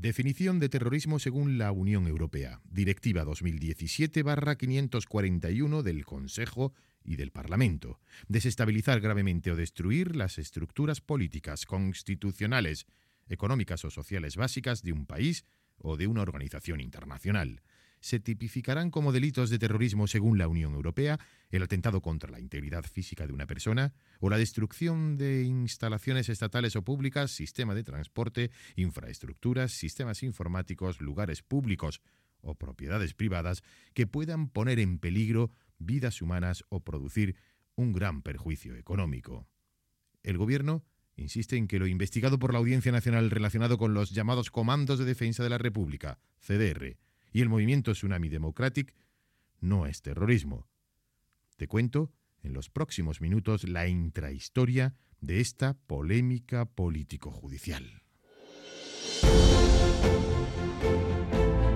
Definición de terrorismo según la Unión Europea. Directiva 2017-541 del Consejo y del Parlamento. Desestabilizar gravemente o destruir las estructuras políticas, constitucionales, económicas o sociales básicas de un país o de una organización internacional se tipificarán como delitos de terrorismo según la Unión Europea el atentado contra la integridad física de una persona o la destrucción de instalaciones estatales o públicas, sistema de transporte, infraestructuras, sistemas informáticos, lugares públicos o propiedades privadas que puedan poner en peligro vidas humanas o producir un gran perjuicio económico. El Gobierno insiste en que lo investigado por la Audiencia Nacional relacionado con los llamados Comandos de Defensa de la República, CDR, y el movimiento Tsunami Democratic no es terrorismo. Te cuento en los próximos minutos la intrahistoria de esta polémica político-judicial.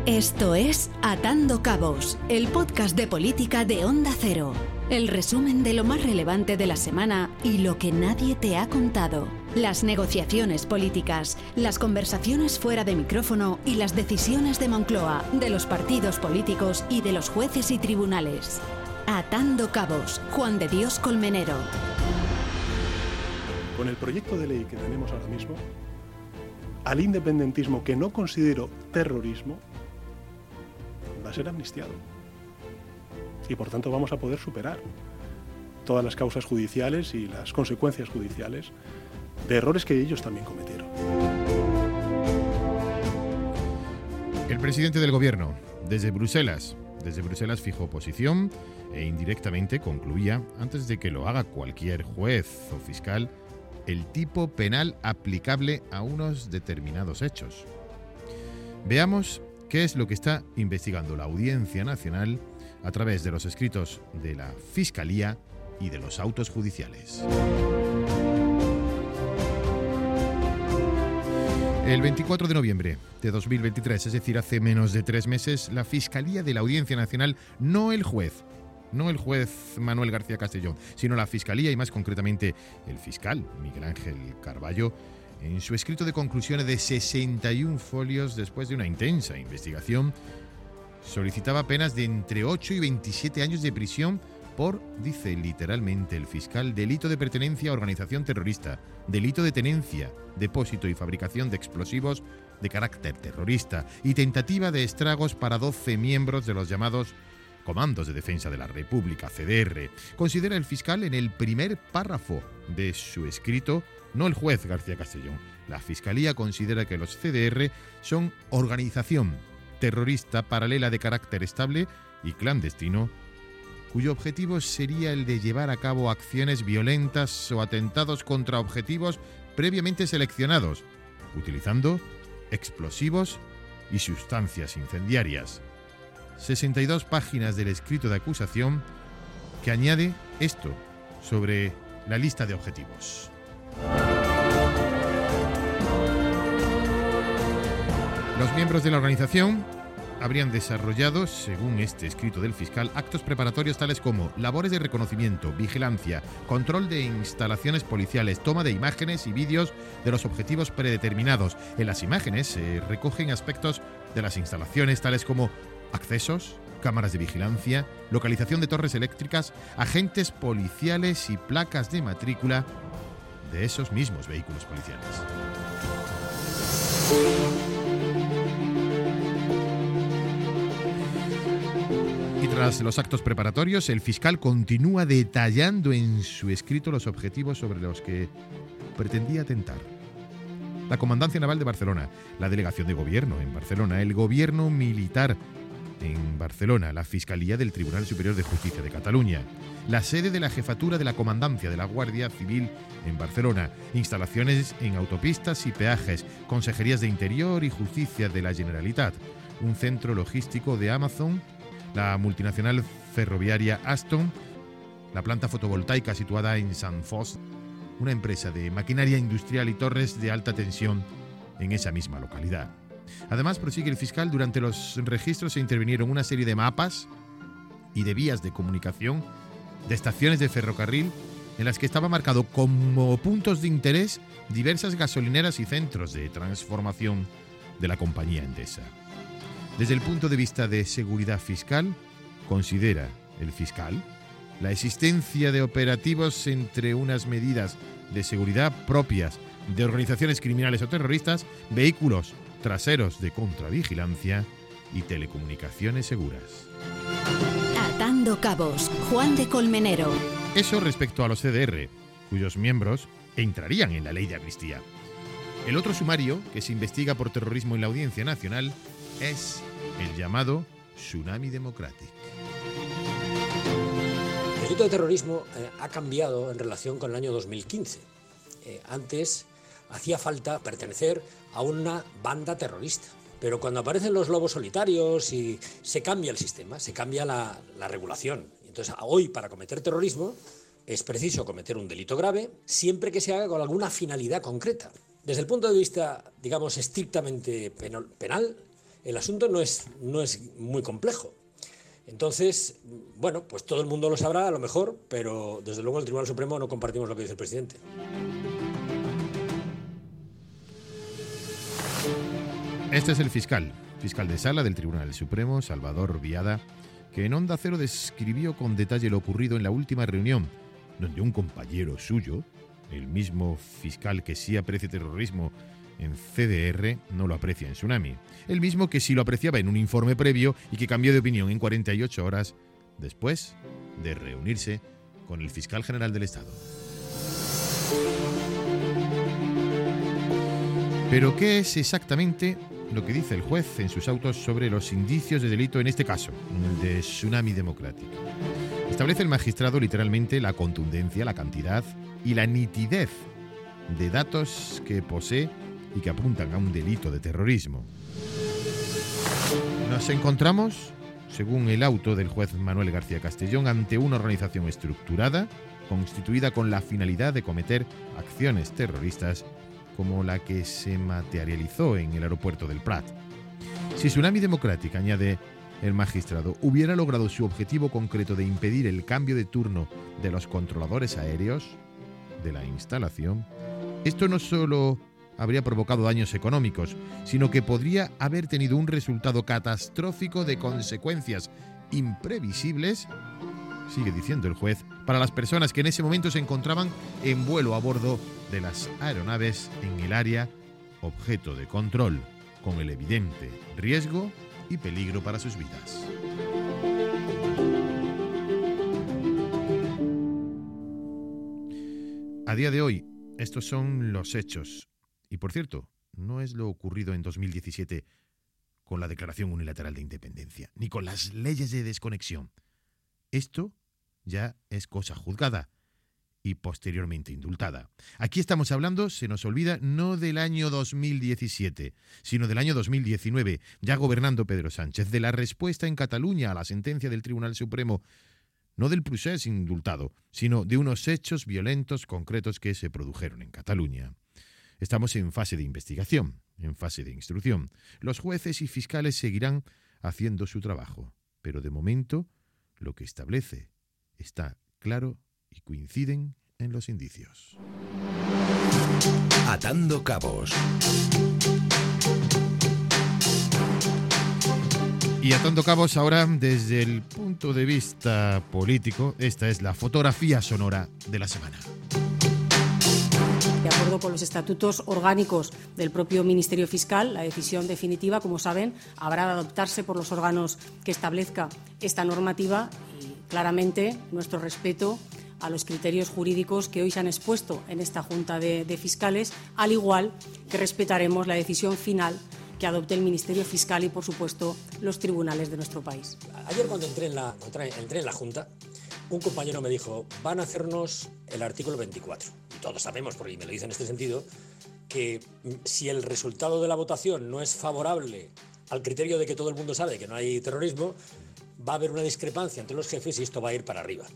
Esto es Atando Cabos, el podcast de política de Onda Cero. El resumen de lo más relevante de la semana y lo que nadie te ha contado. Las negociaciones políticas, las conversaciones fuera de micrófono y las decisiones de Moncloa, de los partidos políticos y de los jueces y tribunales. Atando Cabos, Juan de Dios Colmenero. Con el proyecto de ley que tenemos ahora mismo, al independentismo que no considero terrorismo, va a ser amnistiado y por tanto vamos a poder superar todas las causas judiciales y las consecuencias judiciales de errores que ellos también cometieron. El presidente del gobierno, desde Bruselas, desde Bruselas fijó posición e indirectamente concluía, antes de que lo haga cualquier juez o fiscal, el tipo penal aplicable a unos determinados hechos. Veamos qué es lo que está investigando la Audiencia Nacional a través de los escritos de la Fiscalía y de los autos judiciales. El 24 de noviembre de 2023, es decir, hace menos de tres meses, la Fiscalía de la Audiencia Nacional, no el juez, no el juez Manuel García Castellón, sino la Fiscalía y más concretamente el fiscal Miguel Ángel Carballo, en su escrito de conclusiones de 61 folios después de una intensa investigación, solicitaba penas de entre 8 y 27 años de prisión por, dice literalmente el fiscal, delito de pertenencia a organización terrorista, delito de tenencia, depósito y fabricación de explosivos de carácter terrorista y tentativa de estragos para 12 miembros de los llamados Comandos de Defensa de la República, CDR. Considera el fiscal en el primer párrafo de su escrito, no el juez García Castellón, la Fiscalía considera que los CDR son organización terrorista paralela de carácter estable y clandestino, cuyo objetivo sería el de llevar a cabo acciones violentas o atentados contra objetivos previamente seleccionados, utilizando explosivos y sustancias incendiarias. 62 páginas del escrito de acusación que añade esto sobre la lista de objetivos. Los miembros de la organización habrían desarrollado, según este escrito del fiscal, actos preparatorios tales como labores de reconocimiento, vigilancia, control de instalaciones policiales, toma de imágenes y vídeos de los objetivos predeterminados. En las imágenes se recogen aspectos de las instalaciones tales como accesos, cámaras de vigilancia, localización de torres eléctricas, agentes policiales y placas de matrícula de esos mismos vehículos policiales. Y tras los actos preparatorios, el fiscal continúa detallando en su escrito los objetivos sobre los que pretendía atentar. La Comandancia Naval de Barcelona, la Delegación de Gobierno en Barcelona, el Gobierno Militar en Barcelona, la Fiscalía del Tribunal Superior de Justicia de Cataluña, la sede de la Jefatura de la Comandancia de la Guardia Civil en Barcelona, instalaciones en autopistas y peajes, consejerías de Interior y Justicia de la Generalitat, un centro logístico de Amazon la multinacional ferroviaria Aston, la planta fotovoltaica situada en San Fos, una empresa de maquinaria industrial y torres de alta tensión en esa misma localidad. Además, prosigue el fiscal, durante los registros se intervinieron una serie de mapas y de vías de comunicación de estaciones de ferrocarril en las que estaba marcado como puntos de interés diversas gasolineras y centros de transformación de la compañía Endesa. Desde el punto de vista de seguridad fiscal, considera el fiscal la existencia de operativos entre unas medidas de seguridad propias de organizaciones criminales o terroristas, vehículos traseros de contravigilancia y telecomunicaciones seguras. Atando cabos, Juan de Colmenero. Eso respecto a los CDR, cuyos miembros entrarían en la ley de amnistía. El otro sumario, que se investiga por terrorismo en la Audiencia Nacional, es el llamado Tsunami Democratic. El delito de terrorismo eh, ha cambiado en relación con el año 2015. Eh, antes hacía falta pertenecer a una banda terrorista. Pero cuando aparecen los lobos solitarios y se cambia el sistema, se cambia la, la regulación. Entonces, hoy para cometer terrorismo es preciso cometer un delito grave siempre que se haga con alguna finalidad concreta. Desde el punto de vista, digamos, estrictamente penal, el asunto no es, no es muy complejo. Entonces, bueno, pues todo el mundo lo sabrá a lo mejor, pero desde luego el Tribunal Supremo no compartimos lo que dice el presidente. Este es el fiscal, fiscal de sala del Tribunal Supremo, Salvador Viada, que en Onda Cero describió con detalle lo ocurrido en la última reunión, donde un compañero suyo, el mismo fiscal que sí aprecia terrorismo en CDR, no lo aprecia en Tsunami. El mismo que sí lo apreciaba en un informe previo y que cambió de opinión en 48 horas después de reunirse con el fiscal general del Estado. Pero ¿qué es exactamente lo que dice el juez en sus autos sobre los indicios de delito en este caso, el de Tsunami Democrático. Establece el magistrado literalmente la contundencia, la cantidad y la nitidez de datos que posee y que apuntan a un delito de terrorismo. Nos encontramos, según el auto del juez Manuel García Castellón, ante una organización estructurada, constituida con la finalidad de cometer acciones terroristas como la que se materializó en el aeropuerto del Prat. Si Tsunami Democrática, añade el magistrado, hubiera logrado su objetivo concreto de impedir el cambio de turno de los controladores aéreos de la instalación, esto no solo habría provocado daños económicos, sino que podría haber tenido un resultado catastrófico de consecuencias imprevisibles sigue diciendo el juez, para las personas que en ese momento se encontraban en vuelo a bordo de las aeronaves en el área objeto de control, con el evidente riesgo y peligro para sus vidas. A día de hoy, estos son los hechos. Y por cierto, no es lo ocurrido en 2017 con la Declaración Unilateral de Independencia, ni con las leyes de desconexión. Esto ya es cosa juzgada y posteriormente indultada. Aquí estamos hablando, se nos olvida, no del año 2017, sino del año 2019, ya gobernando Pedro Sánchez, de la respuesta en Cataluña a la sentencia del Tribunal Supremo, no del procés indultado, sino de unos hechos violentos concretos que se produjeron en Cataluña. Estamos en fase de investigación, en fase de instrucción. Los jueces y fiscales seguirán haciendo su trabajo, pero de momento lo que establece está claro y coinciden en los indicios. Atando cabos. Y atando cabos ahora desde el punto de vista político, esta es la fotografía sonora de la semana. De acuerdo con los estatutos orgánicos del propio Ministerio Fiscal, la decisión definitiva, como saben, habrá de adoptarse por los órganos que establezca esta normativa claramente nuestro respeto a los criterios jurídicos que hoy se han expuesto en esta Junta de, Fiscales, al igual que respetaremos la decisión final que adopte el Ministerio Fiscal y, por supuesto, los tribunales de nuestro país. Ayer cuando entré en la, entré en la Junta, un compañero me dijo, van a hacernos el artículo 24. Todos sabemos, porque me lo dice en este sentido, que si el resultado de la votación no es favorable al criterio de que todo el mundo sabe que no hay terrorismo, va a haber una discrepancia entre los jefes y esto va a ir para arriba.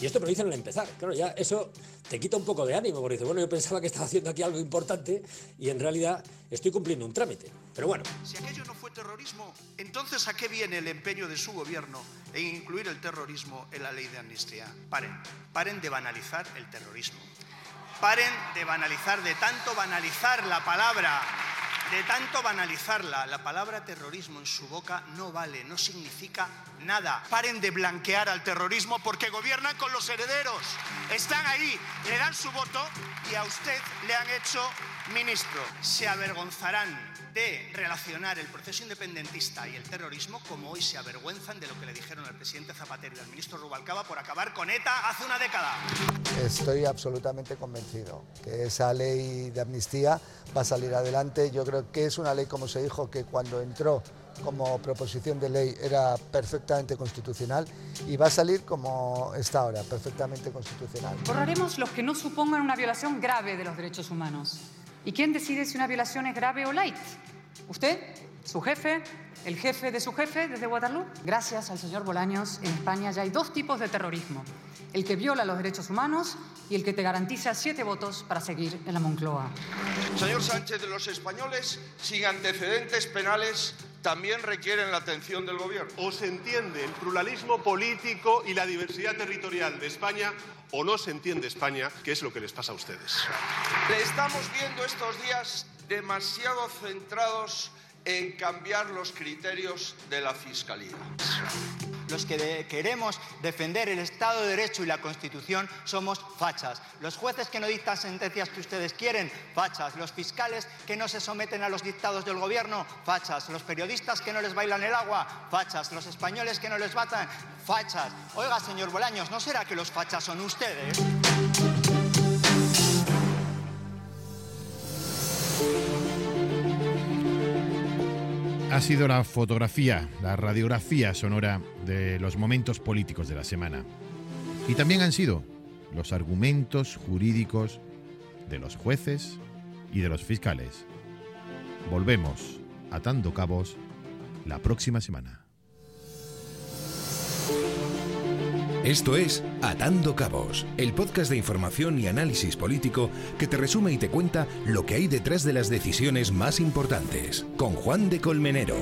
Y esto me lo dicen al empezar. Claro, ya eso te quita un poco de ánimo, porque dices, bueno, yo pensaba que estaba haciendo aquí algo importante y en realidad estoy cumpliendo un trámite. Pero bueno. Si aquello no fue terrorismo, entonces ¿a qué viene el empeño de su gobierno en incluir el terrorismo en la ley de amnistía? Paren, paren de banalizar el terrorismo. Paren de banalizar, de tanto banalizar la palabra de tanto banalizarla, la palabra terrorismo en su boca no vale, no significa nada. Paren de blanquear al terrorismo porque gobiernan con los herederos. Están ahí, le dan su voto y a usted le han hecho ministro. Se avergonzarán de relacionar el proceso independentista y el terrorismo como hoy se avergüenzan de lo que le dijeron al presidente Zapatero y al ministro Rubalcaba por acabar con ETA hace una década. Estoy absolutamente convencido que esa ley de amnistía va a salir adelante. Yo creo que es una ley, como se dijo, que cuando entró como proposición de ley era perfectamente constitucional y va a salir como está ahora, perfectamente constitucional. Borraremos los que no supongan una violación grave de los derechos humanos. ¿Y quién decide si una violación es grave o light? ¿Usted? ¿Su jefe? ¿El jefe de su jefe desde Waterloo? Gracias al señor Bolaños, en España ya hay dos tipos de terrorismo. El que viola los derechos humanos y el que te garantiza siete votos para seguir en la Moncloa. Señor Sánchez, los españoles sin antecedentes penales también requieren la atención del Gobierno. O se entiende el pluralismo político y la diversidad territorial de España o no se entiende España, que es lo que les pasa a ustedes. Le estamos viendo estos días demasiado centrados en cambiar los criterios de la Fiscalía. Los que queremos defender el Estado de Derecho y la Constitución somos fachas. Los jueces que no dictan sentencias que ustedes quieren, fachas. Los fiscales que no se someten a los dictados del gobierno, fachas. Los periodistas que no les bailan el agua, fachas. Los españoles que no les batan, fachas. Oiga, señor Bolaños, ¿no será que los fachas son ustedes? Ha sido la fotografía, la radiografía sonora de los momentos políticos de la semana. Y también han sido los argumentos jurídicos de los jueces y de los fiscales. Volvemos atando cabos la próxima semana. Esto es Atando Cabos, el podcast de información y análisis político que te resume y te cuenta lo que hay detrás de las decisiones más importantes, con Juan de Colmenero.